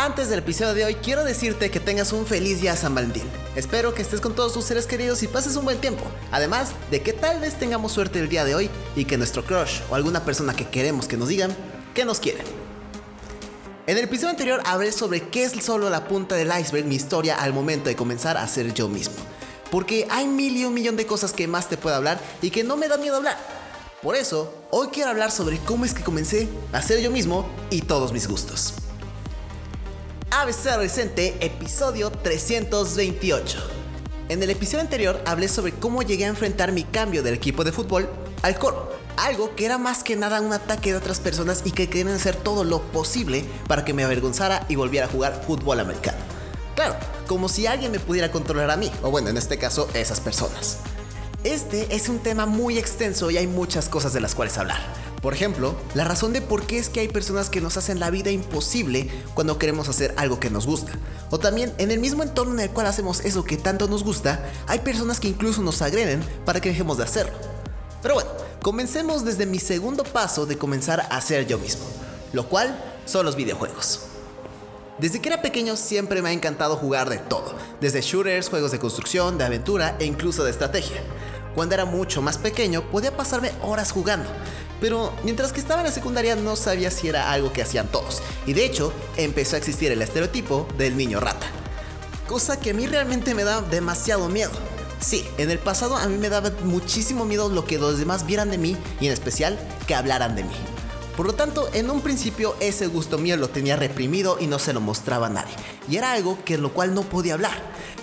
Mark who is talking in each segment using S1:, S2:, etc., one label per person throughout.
S1: Antes del episodio de hoy, quiero decirte que tengas un feliz día San Valentín. Espero que estés con todos tus seres queridos y pases un buen tiempo. Además de que tal vez tengamos suerte el día de hoy y que nuestro crush o alguna persona que queremos que nos digan que nos quieren. En el episodio anterior hablé sobre qué es solo la punta del iceberg mi historia al momento de comenzar a ser yo mismo. Porque hay mil y un millón de cosas que más te puedo hablar y que no me da miedo hablar. Por eso, hoy quiero hablar sobre cómo es que comencé a ser yo mismo y todos mis gustos. ABC Adolescente, episodio 328. En el episodio anterior hablé sobre cómo llegué a enfrentar mi cambio del equipo de fútbol al coro. Algo que era más que nada un ataque de otras personas y que querían hacer todo lo posible para que me avergonzara y volviera a jugar fútbol americano. Claro, como si alguien me pudiera controlar a mí, o bueno, en este caso, esas personas. Este es un tema muy extenso y hay muchas cosas de las cuales hablar. Por ejemplo, la razón de por qué es que hay personas que nos hacen la vida imposible cuando queremos hacer algo que nos gusta. O también en el mismo entorno en el cual hacemos eso que tanto nos gusta, hay personas que incluso nos agreden para que dejemos de hacerlo. Pero bueno, comencemos desde mi segundo paso de comenzar a ser yo mismo, lo cual son los videojuegos. Desde que era pequeño siempre me ha encantado jugar de todo, desde shooters, juegos de construcción, de aventura e incluso de estrategia. Cuando era mucho más pequeño podía pasarme horas jugando, pero mientras que estaba en la secundaria no sabía si era algo que hacían todos, y de hecho empezó a existir el estereotipo del niño rata. Cosa que a mí realmente me da demasiado miedo. Sí, en el pasado a mí me daba muchísimo miedo lo que los demás vieran de mí y en especial que hablaran de mí. Por lo tanto, en un principio ese gusto mío lo tenía reprimido y no se lo mostraba a nadie. Y era algo que lo cual no podía hablar.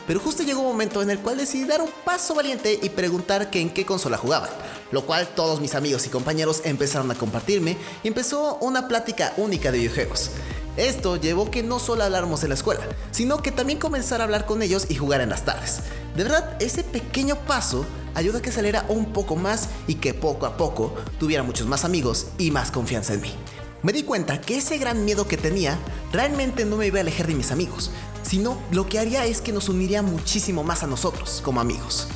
S1: Pero justo llegó un momento en el cual decidí dar un paso valiente y preguntar que en qué consola jugaban, lo cual todos mis amigos y compañeros empezaron a compartirme y empezó una plática única de videojuegos. Esto llevó que no solo habláramos en la escuela, sino que también comenzara a hablar con ellos y jugar en las tardes. De verdad, ese pequeño paso ayuda a que saliera un poco más y que poco a poco tuviera muchos más amigos y más confianza en mí. Me di cuenta que ese gran miedo que tenía realmente no me iba a alejar de mis amigos, sino lo que haría es que nos uniría muchísimo más a nosotros como amigos.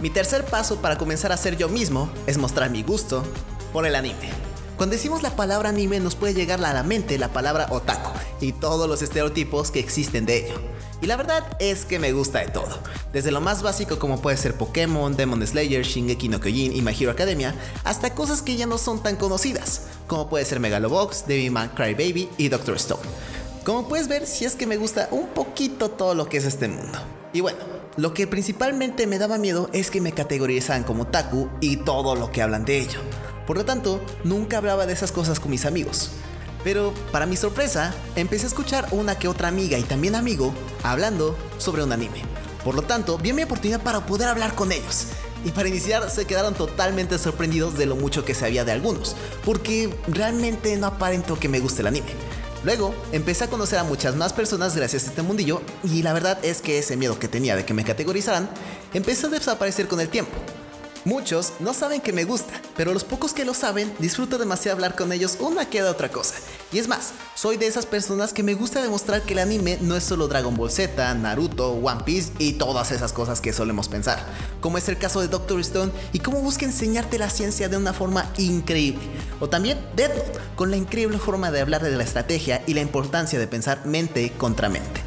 S1: Mi tercer paso para comenzar a ser yo mismo es mostrar mi gusto por el anime. Cuando decimos la palabra anime nos puede llegar a la mente la palabra otaku y todos los estereotipos que existen de ello. Y la verdad es que me gusta de todo. Desde lo más básico como puede ser Pokémon, Demon Slayer, Shingeki no Kyojin y My Hero Academia, hasta cosas que ya no son tan conocidas, como puede ser Megalobox, Devilman Crybaby y Doctor Stone. Como puedes ver, si es que me gusta un poquito todo lo que es este mundo. Y bueno, lo que principalmente me daba miedo es que me categorizaban como Taku y todo lo que hablan de ello. Por lo tanto, nunca hablaba de esas cosas con mis amigos. Pero, para mi sorpresa, empecé a escuchar una que otra amiga y también amigo hablando sobre un anime. Por lo tanto, vi mi oportunidad para poder hablar con ellos. Y para iniciar se quedaron totalmente sorprendidos de lo mucho que sabía de algunos, porque realmente no aparento que me guste el anime. Luego empecé a conocer a muchas más personas gracias a este mundillo y la verdad es que ese miedo que tenía de que me categorizaran empezó a desaparecer con el tiempo. Muchos no saben que me gusta, pero los pocos que lo saben disfruto demasiado hablar con ellos una que de otra cosa. Y es más, soy de esas personas que me gusta demostrar que el anime no es solo Dragon Ball Z, Naruto, One Piece y todas esas cosas que solemos pensar, como es el caso de Doctor Stone y cómo busca enseñarte la ciencia de una forma increíble. O también Death con la increíble forma de hablar de la estrategia y la importancia de pensar mente contra mente.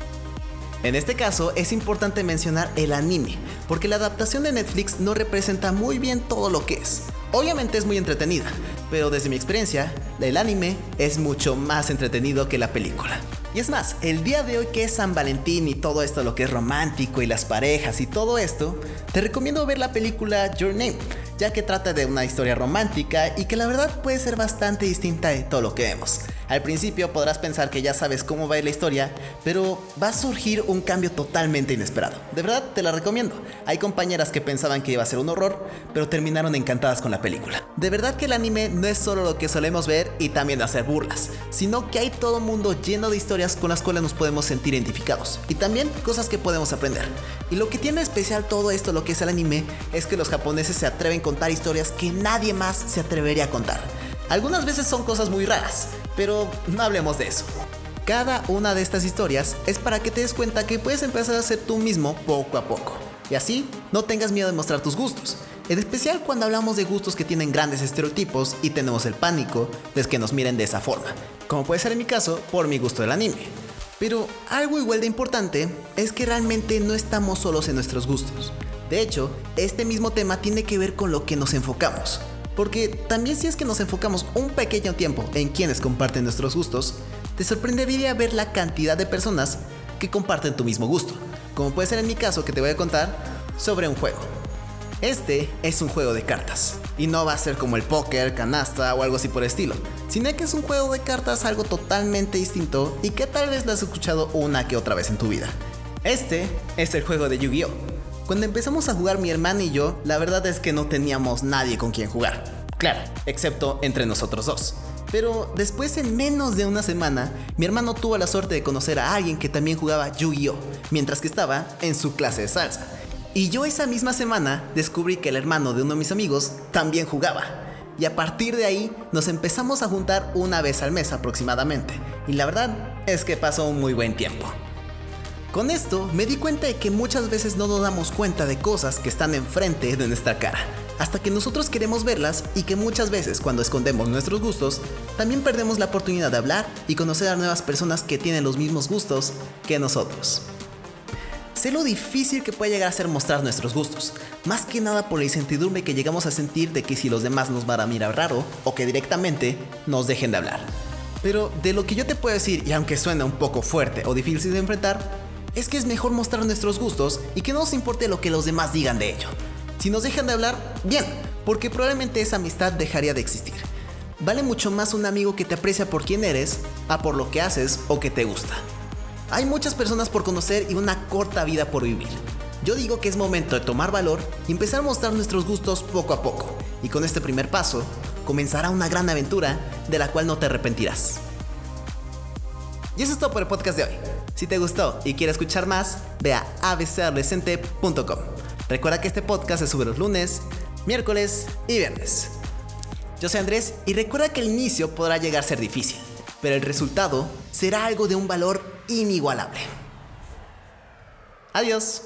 S1: En este caso es importante mencionar el anime, porque la adaptación de Netflix no representa muy bien todo lo que es. Obviamente es muy entretenida, pero desde mi experiencia, el anime es mucho más entretenido que la película. Y es más, el día de hoy que es San Valentín y todo esto lo que es romántico y las parejas y todo esto, te recomiendo ver la película Your Name, ya que trata de una historia romántica y que la verdad puede ser bastante distinta de todo lo que vemos. Al principio podrás pensar que ya sabes cómo va a ir la historia, pero va a surgir un cambio totalmente inesperado. De verdad te la recomiendo. Hay compañeras que pensaban que iba a ser un horror, pero terminaron encantadas con la película. De verdad que el anime no es solo lo que solemos ver y también hacer burlas, sino que hay todo un mundo lleno de historias con las cuales nos podemos sentir identificados y también cosas que podemos aprender. Y lo que tiene especial todo esto, lo que es el anime, es que los japoneses se atreven a contar historias que nadie más se atrevería a contar. Algunas veces son cosas muy raras, pero no hablemos de eso. Cada una de estas historias es para que te des cuenta que puedes empezar a ser tú mismo poco a poco. Y así no tengas miedo de mostrar tus gustos. En especial cuando hablamos de gustos que tienen grandes estereotipos y tenemos el pánico de que nos miren de esa forma. Como puede ser en mi caso por mi gusto del anime. Pero algo igual de importante es que realmente no estamos solos en nuestros gustos. De hecho, este mismo tema tiene que ver con lo que nos enfocamos. Porque también si es que nos enfocamos un pequeño tiempo en quienes comparten nuestros gustos, te sorprendería ver la cantidad de personas que comparten tu mismo gusto. Como puede ser en mi caso que te voy a contar sobre un juego. Este es un juego de cartas. Y no va a ser como el póker, canasta o algo así por estilo. Sino que es un juego de cartas algo totalmente distinto y que tal vez lo has escuchado una que otra vez en tu vida. Este es el juego de Yu-Gi-Oh! Cuando empezamos a jugar mi hermana y yo, la verdad es que no teníamos nadie con quien jugar. Claro, excepto entre nosotros dos. Pero después en menos de una semana, mi hermano tuvo la suerte de conocer a alguien que también jugaba Yu-Gi-Oh! mientras que estaba en su clase de salsa. Y yo esa misma semana descubrí que el hermano de uno de mis amigos también jugaba. Y a partir de ahí nos empezamos a juntar una vez al mes aproximadamente. Y la verdad es que pasó un muy buen tiempo. Con esto me di cuenta de que muchas veces no nos damos cuenta de cosas que están enfrente de nuestra cara, hasta que nosotros queremos verlas y que muchas veces cuando escondemos nuestros gustos, también perdemos la oportunidad de hablar y conocer a nuevas personas que tienen los mismos gustos que nosotros. Sé lo difícil que puede llegar a ser mostrar nuestros gustos, más que nada por la incertidumbre que llegamos a sentir de que si los demás nos van a mirar raro o que directamente nos dejen de hablar. Pero de lo que yo te puedo decir, y aunque suena un poco fuerte o difícil de enfrentar, es que es mejor mostrar nuestros gustos y que no nos importe lo que los demás digan de ello. Si nos dejan de hablar, bien, porque probablemente esa amistad dejaría de existir. Vale mucho más un amigo que te aprecia por quien eres a por lo que haces o que te gusta. Hay muchas personas por conocer y una corta vida por vivir. Yo digo que es momento de tomar valor y empezar a mostrar nuestros gustos poco a poco. Y con este primer paso, comenzará una gran aventura de la cual no te arrepentirás. Y eso es todo por el podcast de hoy. Si te gustó y quieres escuchar más, ve a abcadolescente.com. Recuerda que este podcast se sube los lunes, miércoles y viernes. Yo soy Andrés y recuerda que el inicio podrá llegar a ser difícil, pero el resultado será algo de un valor inigualable. Adiós.